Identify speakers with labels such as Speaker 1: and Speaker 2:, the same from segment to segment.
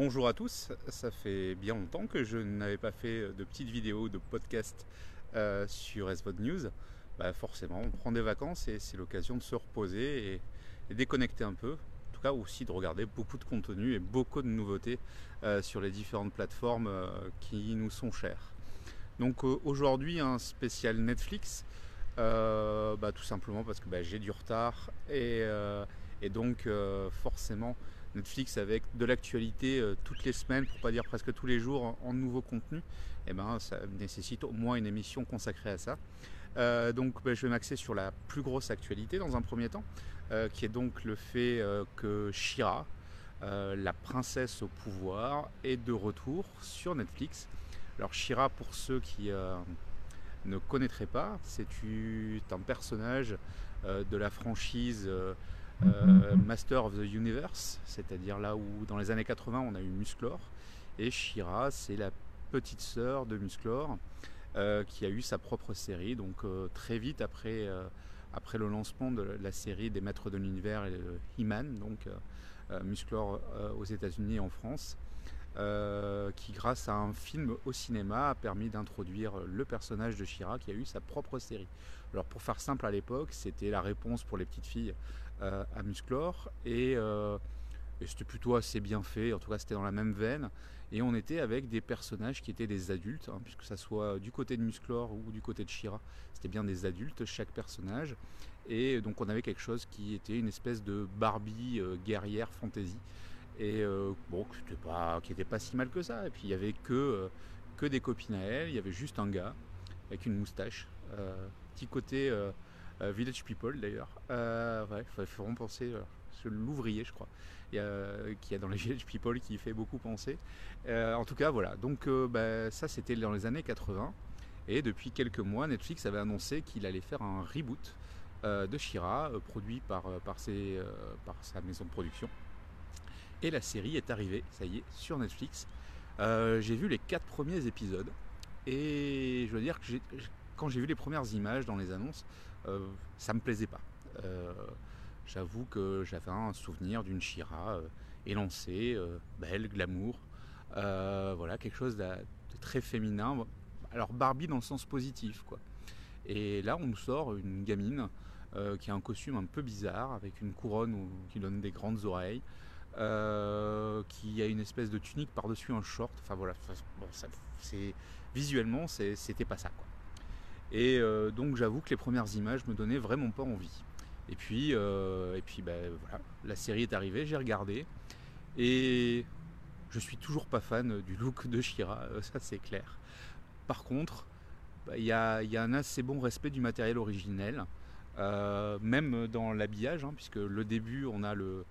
Speaker 1: Bonjour à tous, ça fait bien longtemps que je n'avais pas fait de petites vidéos, de podcasts euh, sur SVOD News. Bah forcément, on prend des vacances et c'est l'occasion de se reposer et, déconnecter un peu. En tout cas, aussi de regarder beaucoup de contenu et beaucoup de nouveautés euh, sur les différentes plateformes euh, qui nous sont chères. Donc aujourd'hui, un spécial Netflix. Bah, tout simplement parce que bah, j'ai du retard et, et donc forcément Netflix avec de l'actualité euh, toutes les semaines, pour pas dire presque tous les jours, en, nouveau contenu, eh ben, ça nécessite au moins une émission consacrée à ça. Euh, donc ben, je vais m'axer sur la plus grosse actualité dans un premier temps, euh, qui est donc le fait que Shira, la princesse au pouvoir, est de retour sur Netflix. Alors Shira, pour ceux qui ne connaîtraient pas, c'est un personnage de la franchise euh, Master of the Universe, c'est-à-dire là où dans les années 80 on a eu Musclor, et Shira c'est la petite sœur de Musclor euh, qui a eu sa propre série, donc euh, très vite après, après le lancement de la série des Maîtres de l'Univers et He-Man, donc Musclor aux États-Unis et en France. Euh, qui grâce à un film au cinéma a permis d'introduire le personnage de Shira qui a eu sa propre série. Alors pour faire simple à l'époque, c'était la réponse pour les petites filles euh, à Musclor et, euh, et c'était plutôt assez bien fait, en tout cas c'était dans la même veine. Et on était avec des personnages qui étaient des adultes, hein, puisque ça soit du côté de Musclor ou du côté de Shira, c'était bien des adultes chaque personnage. Et donc on avait quelque chose qui était une espèce de Barbie guerrière fantasy et euh, bon qui n'était pas, pas si mal que ça et puis il y avait que, euh, que des copines à elle, il y avait juste un gars avec une moustache, euh, petit côté Village People d'ailleurs. Ouais, il faut vraiment penser sur l'ouvrier, je crois, qui a dans les Village People qui fait beaucoup penser. En tout cas, voilà. Donc, bah, ça, c'était dans les années 80. Et depuis quelques mois, Netflix avait annoncé qu'il allait faire un reboot de Shira, produit par, par, ses, par sa maison de production. Et la série est arrivée, ça y est, sur Netflix. Euh, j'ai vu les quatre premiers épisodes. Et je veux dire que quand j'ai vu les premières images dans les annonces, euh, ça me plaisait pas. Euh, J'avoue que j'avais un souvenir d'une Shira euh, élancée, belle, glamour, voilà, quelque chose de, très féminin. Alors Barbie dans le sens positif, quoi. Et là, on nous sort une gamine qui a un costume un peu bizarre, avec une couronne qui donne des grandes oreilles, euh, qui a une espèce de tunique par-dessus un short. Enfin voilà, bon, visuellement, c'était pas ça. Et euh, donc j'avoue que les premières images me donnaient vraiment pas envie. Et puis, euh, et puis ben, voilà, la série est arrivée, j'ai regardé. Et je suis toujours pas fan du look de Shira, ça c'est clair. Par contre, il bah, y, a, un assez bon respect du matériel originel, même dans l'habillage, hein, puisque le début, on a le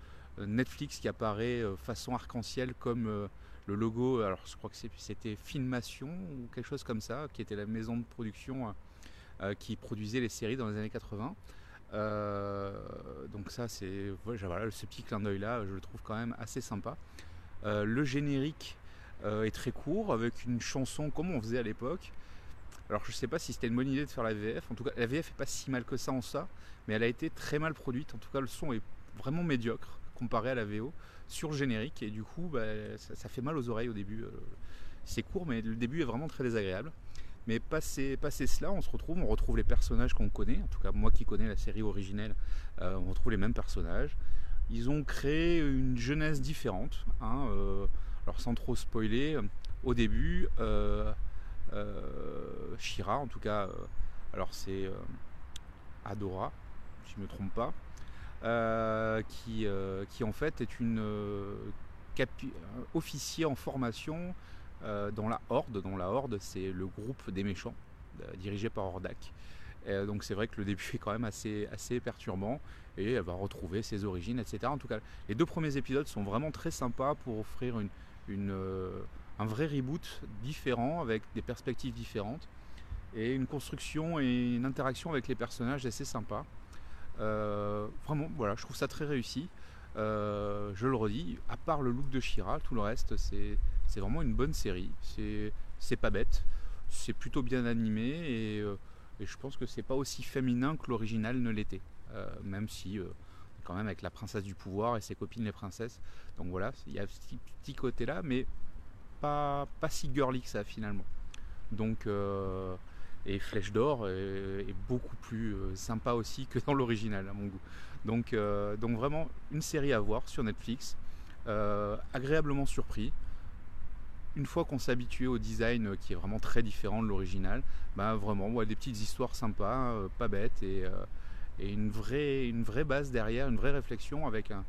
Speaker 1: Netflix qui apparaît euh, façon arc-en-ciel comme euh, le logo, alors je crois que c'était Filmation ou quelque chose comme ça, qui était la maison de production euh, qui produisait les séries dans les années 80. Euh, donc ça c'est voilà, ce petit clin d'œil là je le trouve quand même assez sympa. Euh, le générique euh, est très court avec une chanson comme on faisait à l'époque. Alors je sais pas si c'était une bonne idée de faire la VF en tout cas la VF est pas si mal que ça en ça mais elle a été très mal produite. En tout cas le son est vraiment médiocre comparé à la VO sur générique et du coup bah, ça, fait mal aux oreilles au début euh, c'est court mais le début est vraiment très désagréable mais passé, passé cela, on se retrouve, on retrouve les personnages qu'on connaît. En tout cas, moi qui connais la série originelle, euh, on retrouve les mêmes personnages. Ils ont créé une jeunesse différente. Hein, euh, alors sans trop spoiler, au début, Shira, en tout cas, alors c'est Adora, si je ne me trompe pas, qui, qui en fait est une officier en formation euh, dans la Horde. Dans la Horde, c'est le groupe des méchants, euh, dirigé par Hordak. Donc c'est vrai que le début est quand même assez, perturbant et elle va retrouver ses origines, etc. En tout cas, les deux premiers épisodes sont vraiment très sympas pour offrir euh, un vrai reboot différent avec des perspectives différentes et une construction et une interaction avec les personnages assez sympa. Euh, vraiment, voilà, je trouve ça très réussi. Euh, je le redis, à part le look de Shira, tout le reste, c'est vraiment une bonne série. C'est pas bête, c'est plutôt bien animé et, euh, et, je pense que c'est pas aussi féminin que l'original ne l'était. Même si, quand même avec la princesse du pouvoir et ses copines les princesses. Donc voilà, il y a ce petit côté là, mais pas, pas si girly que ça finalement. Donc et Flèche d'Or est, beaucoup plus sympa aussi que dans l'original à mon goût. Donc, donc vraiment une série à voir sur Netflix, agréablement surpris une fois qu'on s'est habitué au design euh, qui est vraiment très différent de l'original, bah vraiment des petites histoires sympas, euh, pas bêtes et, euh, une, vraie, une vraie base derrière, une vraie réflexion avec un,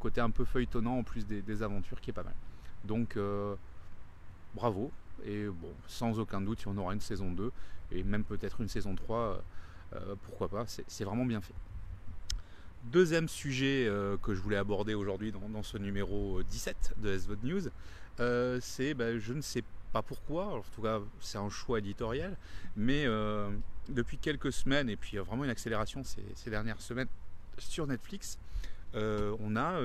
Speaker 1: côté un peu feuilletonnant en plus des, aventures qui est pas mal. Donc bravo et bon sans aucun doute en aura une saison 2 et même peut-être une saison 3, pourquoi pas, c'est vraiment bien fait. Deuxième sujet que je voulais aborder aujourd'hui dans, ce numéro 17 de SVOD News, euh, c'est, bah, je ne sais pas pourquoi, en tout cas c'est un choix éditorial, mais euh, depuis quelques semaines, et puis vraiment une accélération ces, dernières semaines sur Netflix, euh, on a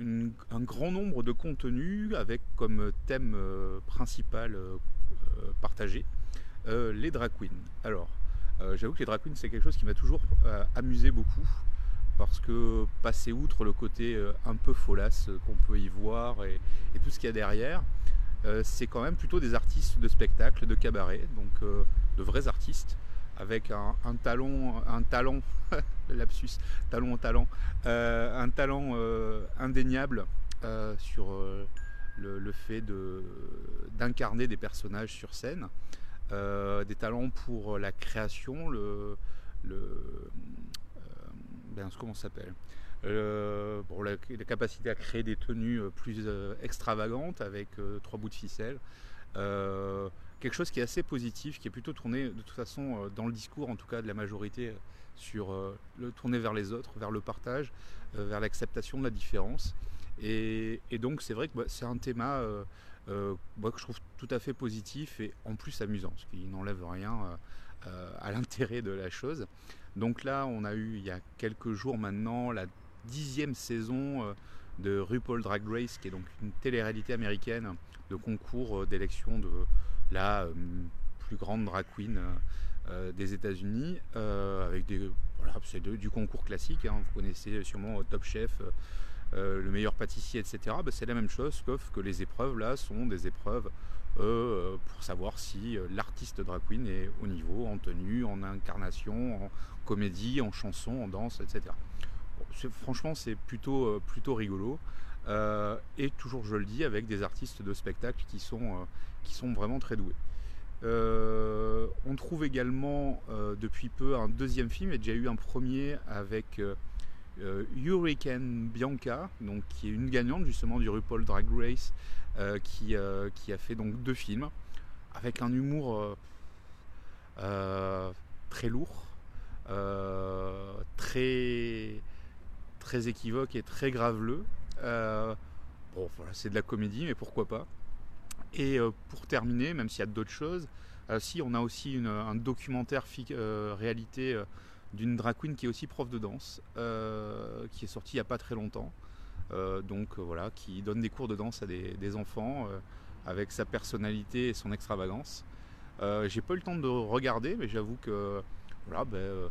Speaker 1: un grand nombre de contenus avec comme thème principal partagé les drag queens. Alors, j'avoue que les drag queens c'est quelque chose qui m'a toujours amusé beaucoup parce que passer outre le côté euh, un peu folasse qu'on peut y voir et, tout ce qu'il y a derrière, euh, c'est quand même plutôt des artistes de spectacle, de cabaret, donc euh, de vrais artistes avec un, talent, un talent, lapsus, talon en talent, un talent indéniable sur le, fait d'incarner des personnages sur scène, des talents pour la création, le, ben, comment ça s'appelle euh, la, capacité à créer des tenues euh, plus euh, extravagantes avec trois bouts de ficelle. Quelque chose qui est assez positif, qui est plutôt tourné de toute façon dans le discours, en tout cas de la majorité, sur le tourner vers les autres, vers le partage, vers l'acceptation de la différence. Et, donc c'est vrai que bah, c'est un thème que je trouve tout à fait positif et en plus amusant, ce qui n'enlève rien à l'intérêt de la chose. Donc là, on a eu il y a quelques jours maintenant la dixième saison euh, de RuPaul Drag Race, qui est donc une télé-réalité américaine de concours euh, d'élection de la euh, plus grande drag queen des États-Unis, avec des, voilà, c'est du concours classique. Hein. vous connaissez sûrement Top Chef. le meilleur pâtissier, etc. Bah, c'est la même chose, sauf que les épreuves là sont des épreuves pour savoir si l'artiste drag queen est au niveau, en tenue, en incarnation, en, comédie, en chanson, en danse, etc. franchement, c'est plutôt, euh, plutôt rigolo. Euh, et toujours, je le dis, avec des artistes de spectacle qui sont, euh, qui sont vraiment très doués. on trouve également depuis peu un deuxième film, et déjà eu un premier avec Hurricane Bianca, donc, qui est une gagnante justement du RuPaul Drag Race, qui, qui, a fait donc deux films, avec un humour très lourd, euh, très, très équivoque et très graveleux. Euh, bon, voilà, c'est de la comédie, mais pourquoi pas. Et euh, pour terminer, même s'il y a d'autres choses, si on a aussi un documentaire réalité d'une drag queen qui est aussi prof de danse, qui est sorti il n'y a pas très longtemps. donc voilà, qui donne des cours de danse à des, enfants avec sa personnalité et son extravagance. J'ai pas eu le temps de regarder, mais j'avoue que voilà, ben, euh,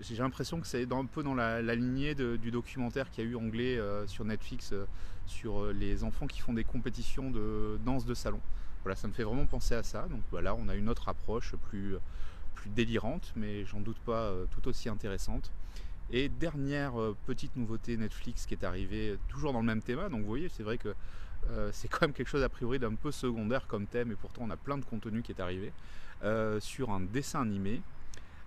Speaker 1: j'ai l'impression que c'est un peu dans la, lignée du documentaire qu'il y a eu anglais euh, sur Netflix euh, sur les enfants qui font des compétitions de danse de salon. Voilà, ça me fait vraiment penser à ça. Donc voilà, on a une autre approche plus, plus délirante, mais j'en doute pas tout aussi intéressante. Et dernière petite nouveauté Netflix qui est arrivée toujours dans le même thème. Donc vous voyez, c'est vrai que c'est quand même quelque chose a priori d'un peu secondaire comme thème, et pourtant on a plein de contenu qui est arrivé sur un dessin animé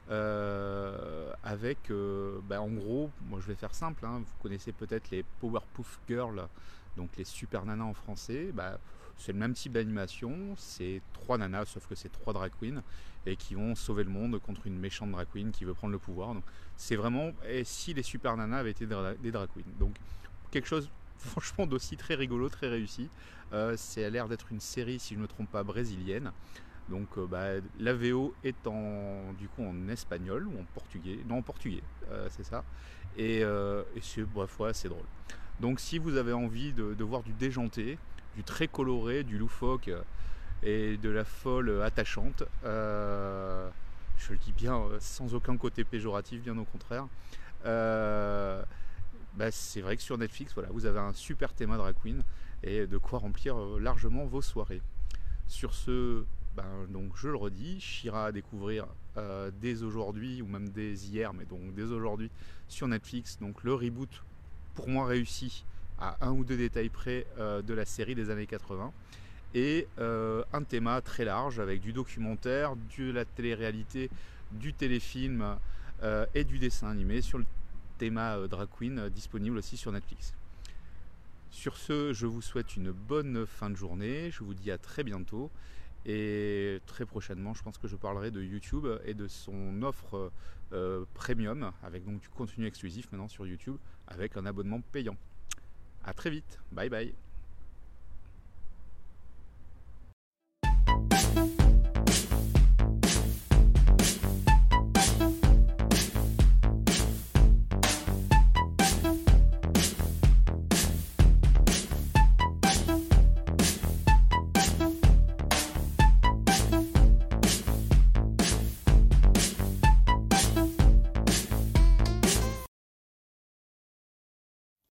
Speaker 1: euh, avec, euh, bah, en gros, moi je vais faire simple, hein, vous connaissez peut-être les Powerpuff Girls, donc les super nanas en français, bah, c'est le même type d'animation, c'est trois nanas, sauf que c'est trois drag queens, et qui vont sauver le monde contre une méchante drag queen qui veut prendre le pouvoir. Donc c'est vraiment, et si les super nanas avaient été des drag queens. Donc quelque chose franchement d'aussi très rigolo, très réussi. Euh, c'est à l'air d'être une série, si je ne me trompe pas, brésilienne. Donc euh, bah, la VO est en, du coup en espagnol ou en portugais. Non, en portugais, euh, c'est ça. Et, euh, c'est bref, ouais, c'est drôle. Donc si vous avez envie de, voir du déjanté, du très coloré, du loufoque et de la folle attachante, je le dis bien sans aucun côté péjoratif, bien au contraire. bah, c'est vrai que sur Netflix, voilà, vous avez un super thème drag queen et de quoi remplir largement vos soirées. Sur ce, ben, donc je le redis, Shira à découvrir euh, dès aujourd'hui ou même dès hier, mais donc dès aujourd'hui sur Netflix. Donc le reboot pour moi réussi à un ou deux détails près euh, de la série des années 80 et un thème très large avec du documentaire, de la télé-réalité, du téléfilm et du dessin animé sur le thème drag queen disponible aussi sur Netflix. Sur ce, je vous souhaite une bonne fin de journée. Je vous dis à très bientôt. Et très prochainement, je pense que je parlerai de YouTube et de son offre euh, premium, avec donc du contenu exclusif maintenant sur YouTube, avec un abonnement payant. A très vite. Bye bye.